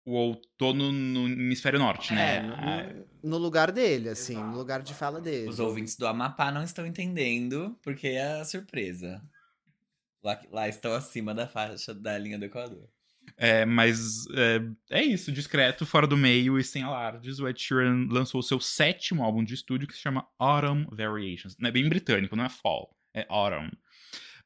o outono no hemisfério norte, né? É, no, no lugar dele, assim, no lugar de fala dele. Os ouvintes do Amapá não estão entendendo porque é a surpresa. Lá, lá estão acima da faixa da linha do Equador. É, mas é, é isso, discreto, fora do meio e sem alardes. O Ed Sheeran lançou o seu sétimo álbum de estúdio que se chama Autumn Variations. Não é bem britânico, não é Fall, é Autumn.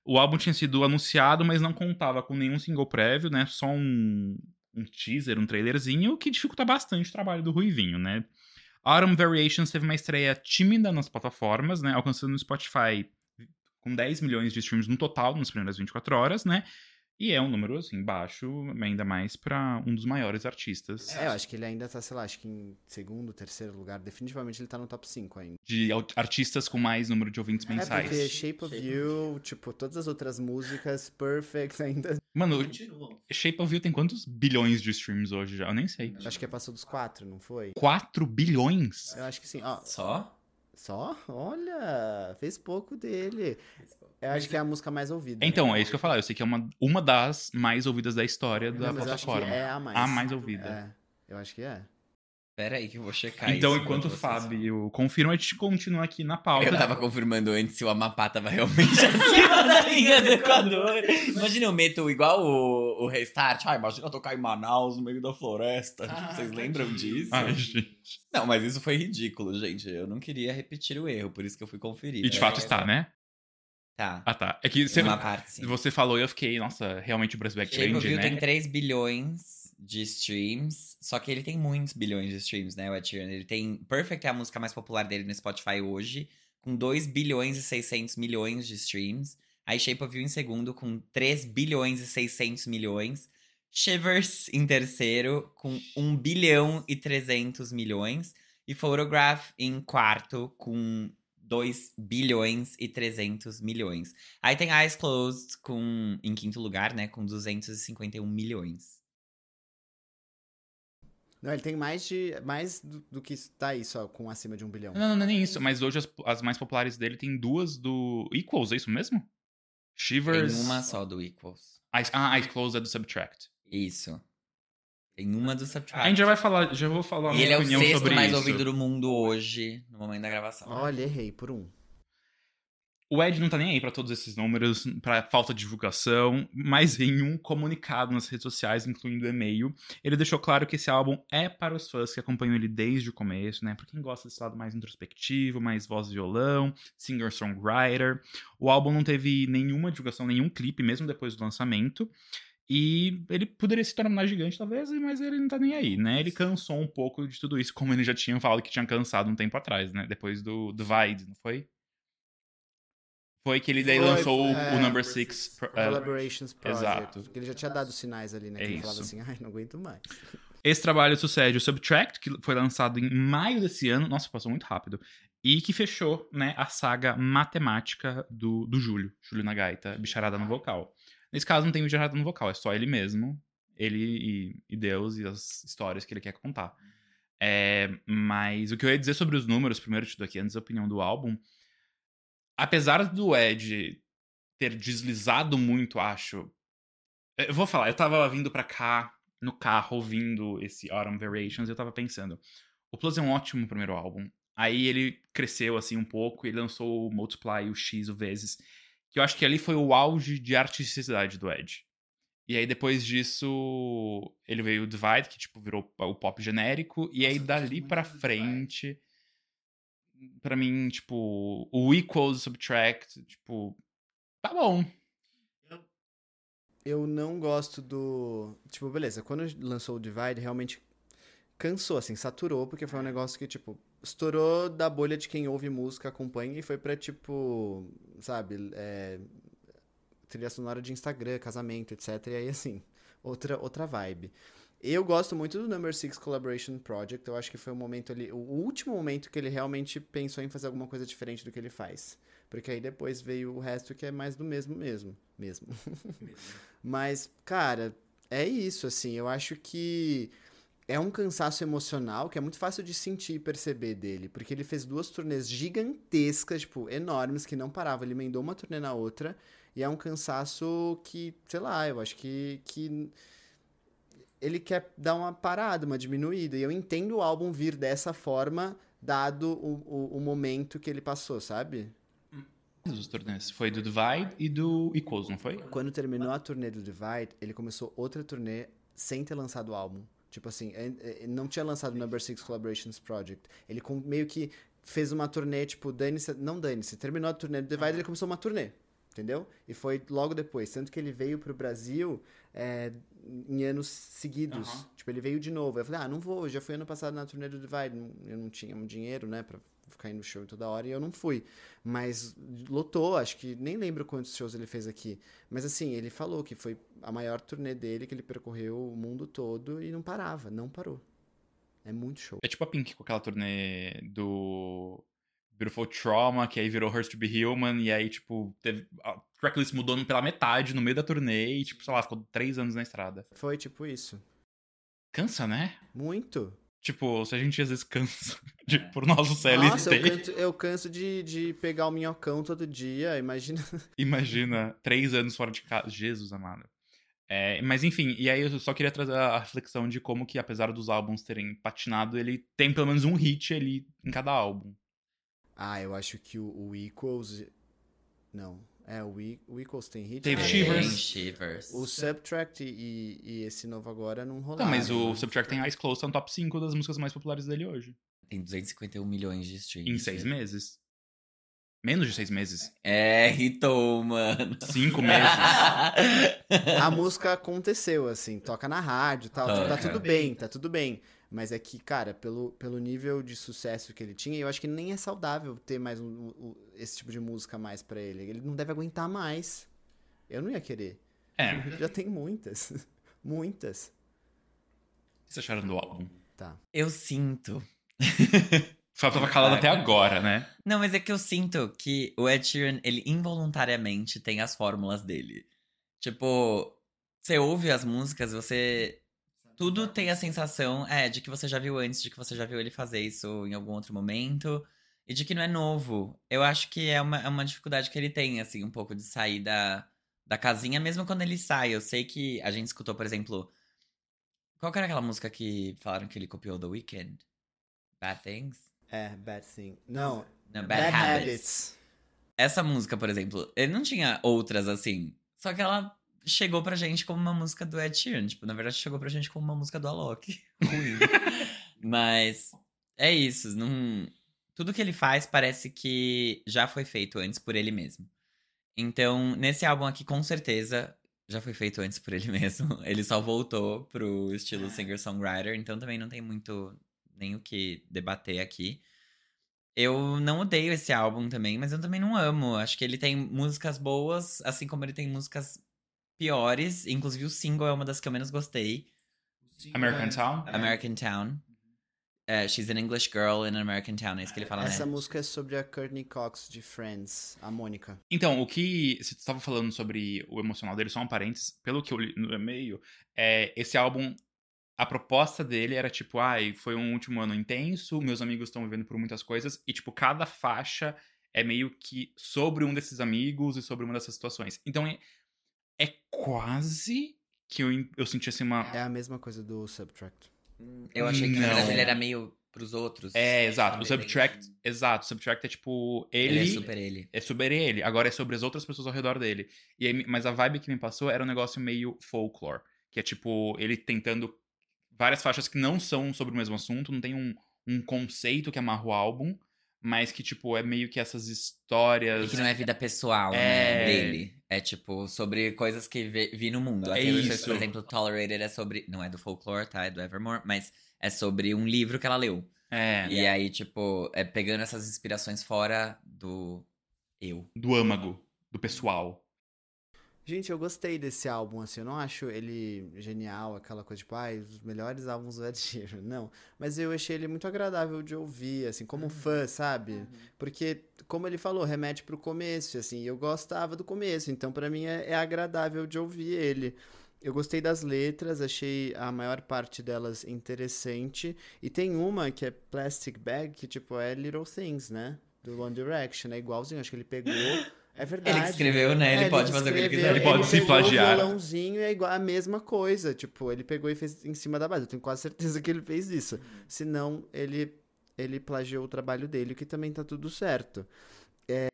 O álbum tinha sido anunciado, mas não contava com nenhum single prévio, né? Só um, um teaser, um trailerzinho, que dificulta bastante o trabalho do Ruivinho, né? Autumn Variations teve uma estreia tímida nas plataformas, né? Alcançando no Spotify com 10 milhões de streams no total nas primeiras 24 horas, né? E é um número, assim, baixo, ainda mais pra um dos maiores artistas É, eu acho que ele ainda tá, sei lá, acho que em segundo, terceiro lugar. Definitivamente ele tá no top 5 ainda. de artistas com mais número de ouvintes É mensais. porque Shape of You, tipo, todas as outras músicas, Perfect ainda. Mano, Continuam. Shape of You tem quantos bilhões de streams hoje já? Eu nem sei. Acho que passou dos quatro, não foi? 4 bilhões? Eu acho que sim. Ó, Só? Só? Olha, fez pouco dele. Eu acho que é a música mais ouvida. Então, é isso que eu ia falar. Eu sei que é uma, uma das mais ouvidas da história da Não, mas eu acho que plataforma. é a mais. A mais ouvida. É, eu acho que é. Pera aí que eu vou checar Então, isso enquanto o. Fábio confirma, a gente continua aqui na pauta. Eu tava confirmando antes se o Amapá tava realmente acima da linha do Equador. Imagina eu meto igual o, o Restart. Ah, imagina eu tocar em Manaus, no meio da floresta. Ah, vocês lembram disso? Ai, gente. Não, mas isso foi ridículo, gente. Eu não queria repetir o erro, por isso que eu fui conferir. E de fato está, né? Tá. Ah, tá. É que você, Uma parte, sim. você falou e eu fiquei, nossa, realmente o Brasil é grande, You né? tem 3 bilhões de streams, só que ele tem muitos bilhões de streams, né, o Ed Sheeran. Ele tem... Perfect é a música mais popular dele no Spotify hoje, com 2 bilhões e 600 milhões de streams. Aí Shape of You em segundo, com 3 bilhões e 600 milhões. Shivers em terceiro, com 1 bilhão e 300 milhões. E Photograph em quarto, com 2 bilhões e 300 milhões. Aí tem Eyes Closed com, em quinto lugar, né? Com 251 milhões. Não, ele tem mais de. Mais do, do que tá aí, só com acima de um bilhão. Não, não, não é nem isso. Mas hoje as, as mais populares dele tem duas do Equals, é isso mesmo? Shivers. Tem uma só do Equals. Eyes, ah, Eyes Closed é do Subtract. Isso. Tem uma do Subtract. A gente já vai falar, já vou falar uma ele é o opinião sexto sobre mais isso. ouvido do mundo hoje, no momento da gravação. Olha, errei por um. O Ed não tá nem aí pra todos esses números, pra falta de divulgação, mas em um comunicado nas redes sociais, incluindo e-mail, ele deixou claro que esse álbum é para os fãs que acompanham ele desde o começo, né? Pra quem gosta desse lado mais introspectivo, mais voz e violão, singer-songwriter. O álbum não teve nenhuma divulgação, nenhum clipe, mesmo depois do lançamento. E ele poderia se tornar gigante, talvez, mas ele não tá nem aí, né? Ele cansou um pouco de tudo isso, como ele já tinha falado que tinha cansado um tempo atrás, né? Depois do Divide, não foi? Foi que ele daí Foi, lançou o- é, o Number Six. pro- é, Collaborations Project. exato. Porque ele já tinha dado sinais ali, né? É que ele falava isso. assim, ai, não aguento mais. Esse trabalho sucede o Subtract, que foi lançado em maio desse ano. Nossa, passou muito rápido. E que fechou, né, a saga matemática do, do Júlio. Júlio na gaita, bicharada no vocal. Nesse caso não tem bicharada no vocal, é só ele mesmo. Ele e, e Deus e as histórias que ele quer contar. É, mas o que eu ia dizer sobre os números, primeiro de tudo aqui, antes da opinião do álbum. Apesar do Ed ter deslizado muito, acho. Eu vou falar, eu tava vindo pra cá no carro ouvindo esse Autumn Variations, eu tava pensando, o Plus é um ótimo primeiro álbum. Aí ele cresceu assim um pouco e lançou o Multiply, o X, o Vezes, que eu acho que ali foi o auge de artisticidade do Ed. E aí depois disso ele veio o Divide, que tipo virou o pop genérico, e aí Nossa, dali pra do Divide. Pra mim, tipo, o Equals, Subtract, tipo, tá bom. Eu não gosto do. Tipo, beleza, quando lançou o Divide, realmente cansou, assim, saturou, porque foi um negócio que, tipo, estourou da bolha de quem ouve música, acompanha e foi pra, tipo, sabe, é, trilha sonora de Instagram, casamento, etc. E aí, assim, outra, outra vibe. Eu gosto muito do Number Six Collaboration Project. Eu acho que foi o momento ali, o último momento que ele realmente pensou em fazer alguma coisa diferente do que ele faz. Porque aí depois veio o resto que é mais do mesmo mesmo. Mesmo. Mas, cara, é isso, assim. Eu acho que é um cansaço emocional que é muito fácil de sentir e perceber dele. Porque ele fez duas turnês gigantescas, tipo, enormes, que não paravam. Ele emendou uma turnê na outra. E é um cansaço que, sei lá, eu acho que, que ele quer dar uma parada, uma diminuída. E eu entendo o álbum vir dessa forma, dado o, o, o momento que ele passou, sabe? Os turnês. Foi do Divide e do Equals, não foi? Quando terminou a turnê do Divide, ele começou outra turnê sem ter lançado o álbum. Tipo assim, é- é- não tinha lançado o Number Six Collaborations Project. Ele com- meio que fez uma turnê, tipo, dane-se. Não dane-se. Terminou a turnê do Divide, ele começou uma turnê. Entendeu? E foi logo depois. Tanto que ele veio pro Brasil é, em anos seguidos. Aham. Tipo, ele veio de novo. Eu falei, ah, não vou, eu já fui ano passado na turnê do Divide. não- Eu não tinha dinheiro, né, pra ficar indo no show toda hora e eu não fui. Mas lotou, acho que nem lembro quantos shows ele fez aqui. Mas assim, ele falou que foi a maior turnê dele, que ele percorreu o mundo todo e não parava, não parou. É muito show. É tipo a Pink com aquela turnê do Beautiful Trauma, que aí virou Hurts to Be Human, e aí, tipo, teve, a tracklist mudou pela metade no meio da turnê e, tipo, sei lá, ficou três anos na estrada. Foi tipo isso. Cansa, né? Muito. Tipo, se a gente às vezes cansa de, por nosso CLT, Nossa, eu, canto- eu canso de, de pegar o minhocão todo dia, imagina. imagina três anos fora de casa. Jesus amado. É, mas enfim, e aí eu só queria trazer a reflexão de como que, apesar dos álbuns terem patinado, ele tem pelo menos um hit ali em cada álbum. Ah, eu acho que o, o Equals. Não. É, o, E- o Equals tem hit. Teve né? Shivers. Tem Shivers. O Subtract e, e esse novo agora não rolaram. Não, mas o né? Subtract tem Eyes Closed, tá no top 5 das músicas mais populares dele hoje. Tem 251 milhões de streams. Em seis meses. Menos de seis meses. É, hitou, mano. Cinco meses. A música aconteceu, assim, toca na rádio e tal. Tá Toca. tudo bem, tá tudo bem. Mas é que, cara, pelo, pelo nível de sucesso que ele tinha, eu acho que nem é saudável ter mais um- um- esse tipo de música mais pra ele. Ele não deve aguentar mais. Eu não ia querer. É. Já tem muitas. Muitas. O que vocês acharam do álbum? Tá. Eu sinto. Só tava calado até agora, né? Não, mas é que eu sinto que o Ed Sheeran, ele involuntariamente tem as fórmulas dele. Tipo, você ouve as músicas, você. Tudo tem a sensação, é, de que você já viu antes, de que você já viu ele fazer isso em algum outro momento. E de que não é novo. Eu acho que é uma, é uma dificuldade que ele tem, assim, um pouco de sair da, da casinha, mesmo quando ele sai. Eu sei que a gente escutou, por exemplo. Qual que era aquela música que falaram que ele copiou The Weeknd? Bad Things? É, Bad Thing. Não, Não, Bad, Habits. Essa música, por exemplo, ele não tinha outras assim. Só que ela chegou pra gente como uma música do Ed Sheeran. Tipo, na verdade, chegou pra gente como uma música do Alok. Ruim. Mas é isso. Não... Tudo que ele faz parece que já foi feito antes por ele mesmo. Então, nesse álbum aqui, com certeza, já foi feito antes por ele mesmo. Ele só voltou pro estilo singer-songwriter, então também não tem muito nem o que debater aqui. Eu não odeio esse álbum também, mas eu também não amo. Acho que ele tem músicas boas, assim como ele tem músicas piores. Inclusive, o single é uma das que eu menos gostei. American Town? American Town. É, she's an English girl in American Town, é isso que ele fala, Essa né? música é sobre a Courtney Cox de Friends, a Mônica. Então, o que você estava falando sobre o emocional dele, só um parênteses, pelo que eu li no e-mail, é, esse álbum, a proposta dele era tipo, ai, foi um último ano intenso, meus amigos estão vivendo por muitas coisas, e tipo, cada faixa é meio que sobre um desses amigos e sobre uma dessas situações. Então, é, é quase que eu, eu senti assim uma... É a mesma coisa do Subtract. Eu achei que Não. ele era meio pros outros. É, exato, o Sabe? Subtract, exato, o Subtract é tipo, Ele, ele... é super ele. é sobre ele, agora é sobre as outras pessoas ao redor dele. E aí, mas a vibe que me passou era um negócio meio folklore, que é tipo ele tentando várias faixas que não são sobre o mesmo assunto, não tem um, um conceito que amarra o álbum, mas que tipo é meio que essas histórias. E que não é vida pessoal, É. né, dele. É tipo, sobre coisas que vê- vi no mundo. A É Taylor Swift, isso. por exemplo, Tolerated é sobre. Não é do folklore, tá? É do Evermore, mas é sobre um livro que ela leu. É, E aí, tipo, é pegando essas inspirações fora do eu. do âmago, do pessoal. Gente, eu gostei desse álbum, assim, eu não acho ele genial, aquela coisa tipo, ai, os melhores álbuns do Ed Sheeran, não. Mas eu achei ele muito agradável de ouvir, assim, como fã, sabe? Porque, como ele falou, remete pro começo, assim, eu gostava do começo, então pra mim é, é agradável de ouvir ele. Eu gostei das letras, achei a maior parte delas interessante, e tem uma que é Plastic Bag, que, tipo, é Little Things, né? Do One Direction, é igualzinho, acho que ele pegou... É verdade. Ele que escreveu, né? Ele É, pode fazer o que ele quiser. Ele pode se pegou plagiar. O violãozinho é igual a mesma coisa. Tipo, ele pegou e fez em cima da base. Eu tenho quase certeza que ele fez isso. Senão, ele, ele plagiou o trabalho dele, que também tá tudo certo.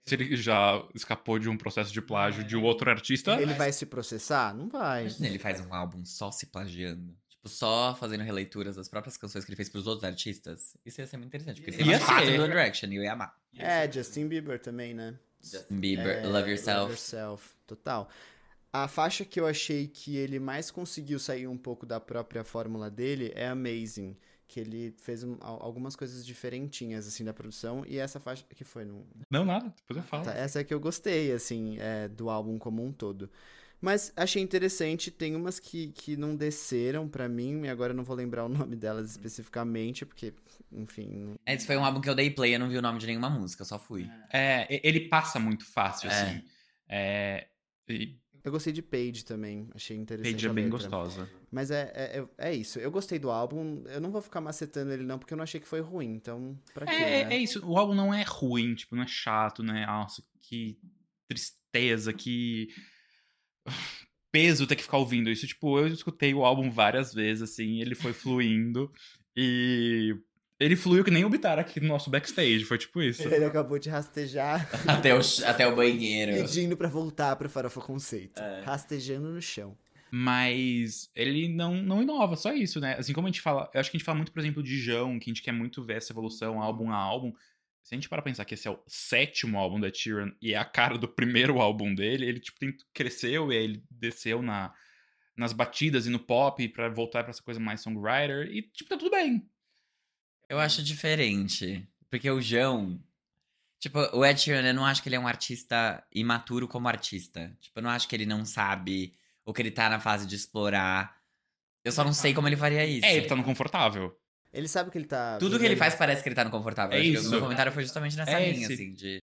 Se ele já escapou de um processo de plágio de um outro artista, Ele vai se processar? Não vai. Imagina ele faz um álbum só se plagiando. Tipo, só fazendo releituras das próprias canções que ele fez pros outros artistas. Isso ia ser muito interessante, porque ele Ia ser. do Direction e eu ia amar. É, Justin Bieber também, né? Justin Bieber, É, Love Yourself. Love Yourself, total. A faixa que eu achei que ele mais conseguiu sair um pouco da própria fórmula dele é Amazing. Que ele fez um- al- algumas coisas diferentinhas, assim, da produção. E essa faixa. que foi? Não, Não, nada, depois eu falo. Tá, essa é que eu gostei, assim, é, do álbum como um todo. Mas achei interessante, tem umas que, que não desceram pra mim, e agora eu não vou lembrar o nome delas especificamente, porque, enfim. não- Esse foi um álbum que eu dei play, eu não vi o nome de nenhuma música, eu só fui. É, ele passa muito fácil, É. assim. É, e Eu gostei de Page também, achei interessante. Paige é bem gostosa. Mas é, é, é- é isso, eu gostei do álbum, eu não vou ficar macetando ele não, porque eu não achei que foi ruim, então, pra quê, É, né? é isso, o álbum não é ruim, tipo, não é chato, não é, nossa, que tristeza, que peso ter que ficar ouvindo isso. Tipo, eu escutei o álbum várias vezes, assim, ele foi fluindo e ele fluiu que nem o Bitar aqui no nosso backstage, foi tipo isso. Ele acabou de rastejar, Até o, até o banheiro. pedindo pra voltar pro Farofa Conceito. É. Rastejando no chão. Mas ele não, não inova, só isso, né? Assim como a gente fala, eu acho que a gente fala muito, por exemplo, de Jão, que a gente quer muito ver essa evolução álbum a álbum. Se a gente parar pra pensar que esse é o sétimo álbum da Tyrion e é a cara do primeiro álbum dele, ele tipo tem- cresceu e aí ele desceu na, nas batidas e no pop pra voltar pra essa coisa mais songwriter e tipo tá tudo bem. Eu acho diferente. Porque o João. Tipo, o Ed Sheeran, eu não acho que ele é um artista imaturo como artista. Tipo, eu não acho que ele não sabe ou que ele tá na fase de explorar. Eu só não sei como ele faria isso. É, ele tá no confortável. Ele sabe que ele tá. Tudo que ele faz parece que ele tá no confortável. É isso. O meu comentário foi justamente nessa É linha, esse. assim, de.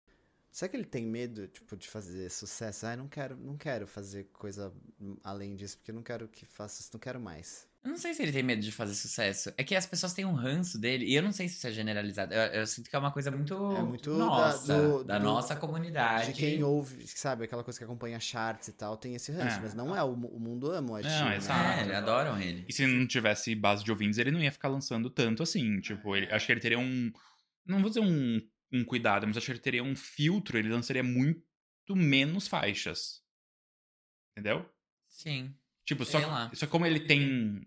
Será que ele tem medo, tipo, de fazer sucesso? Ah, não quero, não quero fazer coisa além disso, porque eu não quero que faça isso, não quero mais. Eu não sei se ele tem medo de fazer sucesso. É que as pessoas têm um ranço dele, e eu não sei se isso é generalizado. Eu, eu sinto que é uma coisa muito. É muito da- nossa, do- da do- nossa comunidade. De quem ouve, sabe, aquela coisa que acompanha charts e tal, tem esse ranço, É. mas não é o, o mundo ama o Ed Não, né? exato. É, eles adoram ele. E se não tivesse base de ouvintes, ele não ia ficar lançando tanto assim. Tipo, ele- acho que ele teria um. Não vou dizer um, um cuidado, mas acho que ele teria um filtro, ele lançaria muito menos faixas. Entendeu? Sim. Tipo, só, só como ele tem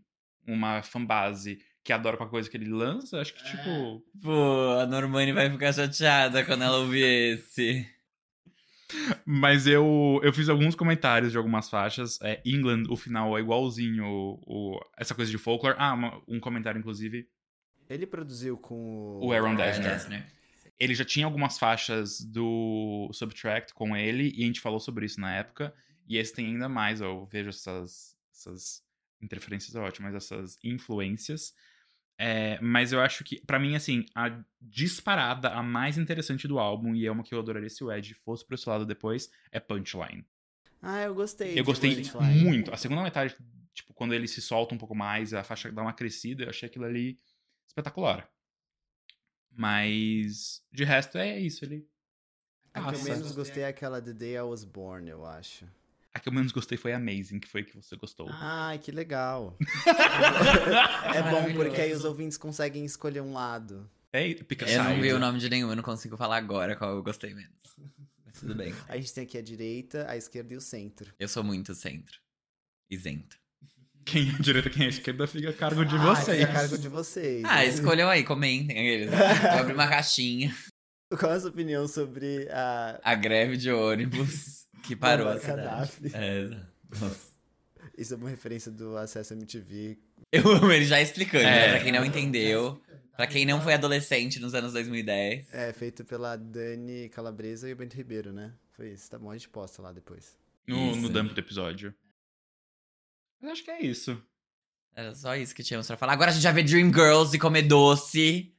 uma fanbase que adora qualquer coisa que ele lança, acho que, tipo. Pô, a Normani vai ficar chateada quando ela ouvir esse. Mas eu, eu fiz alguns comentários de algumas faixas. É, England, o final é igualzinho o, o- essa coisa de folklore. Ah, uma- um comentário, inclusive. Ele produziu com o. O Aaron É, Dessner. Dessner. Ele já tinha algumas faixas do Subtract com ele, e a gente falou sobre isso na época. E esse tem ainda mais, eu vejo essas, essas interferências é ótimo, mas essas influências. É, mas eu acho que, pra mim, assim, a disparada, a mais interessante do álbum, e é uma que eu adoraria se o Ed fosse pro esse lado depois, é Punchline. Ah, eu gostei. Eu gostei Punchline. muito. A segunda metade, tipo, quando ele se solta um pouco mais, a faixa dá uma crescida, eu achei aquilo ali espetacular. Mas, de resto, é isso. Ele A que eu menos gostei é aquela The Day I Was Born, eu acho. A que eu menos gostei foi Amazing, que foi a que você gostou. Ai, que legal. é bom porque aí os ouvintes conseguem escolher um lado. É, pica Eu não vi o nome de nenhum, eu não consigo falar agora qual eu gostei menos. Mas tudo bem. A gente tem aqui a direita, a esquerda e o centro. Eu sou muito centro. Isento. Quem é a direita, quem é a esquerda, fica a cargo de Ah, vocês. fica a cargo de vocês. Ah, escolham aí, comentem. Aqueles. Vou abrir uma caixinha. Qual a sua opinião sobre a. A greve de ônibus que parou a cidade. Gaddafi? É, exato. Nossa. Isso é uma referência do Acesso MTV. Eu amo ele já explicando, É. né? Pra quem não entendeu. Pra quem não foi adolescente nos anos 2010. É, feito pela Dani Calabresa e o Bento Ribeiro, né? Foi isso, tá bom, a gente posta lá depois. No, no dump do episódio. Mas acho que é isso. Era só isso que tínhamos pra falar. Agora a gente vai ver Dream Girls e comer doce.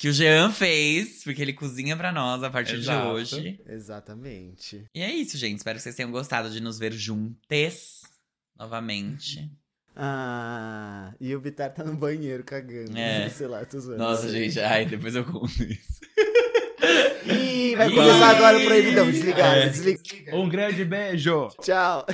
Que o Jean fez, porque ele cozinha pra nós a partir Exato. de hoje. Exatamente. E é isso, gente. Espero que vocês tenham gostado de nos ver juntes novamente. Ah, e o Bitar tá no banheiro cagando. É. Sei lá, tô zoando. Nossa, gente. Ai, depois eu conto isso. Ih, vai Ih. começar agora o proibidão. Desligar, É. desliga. Um grande beijo! Tchau.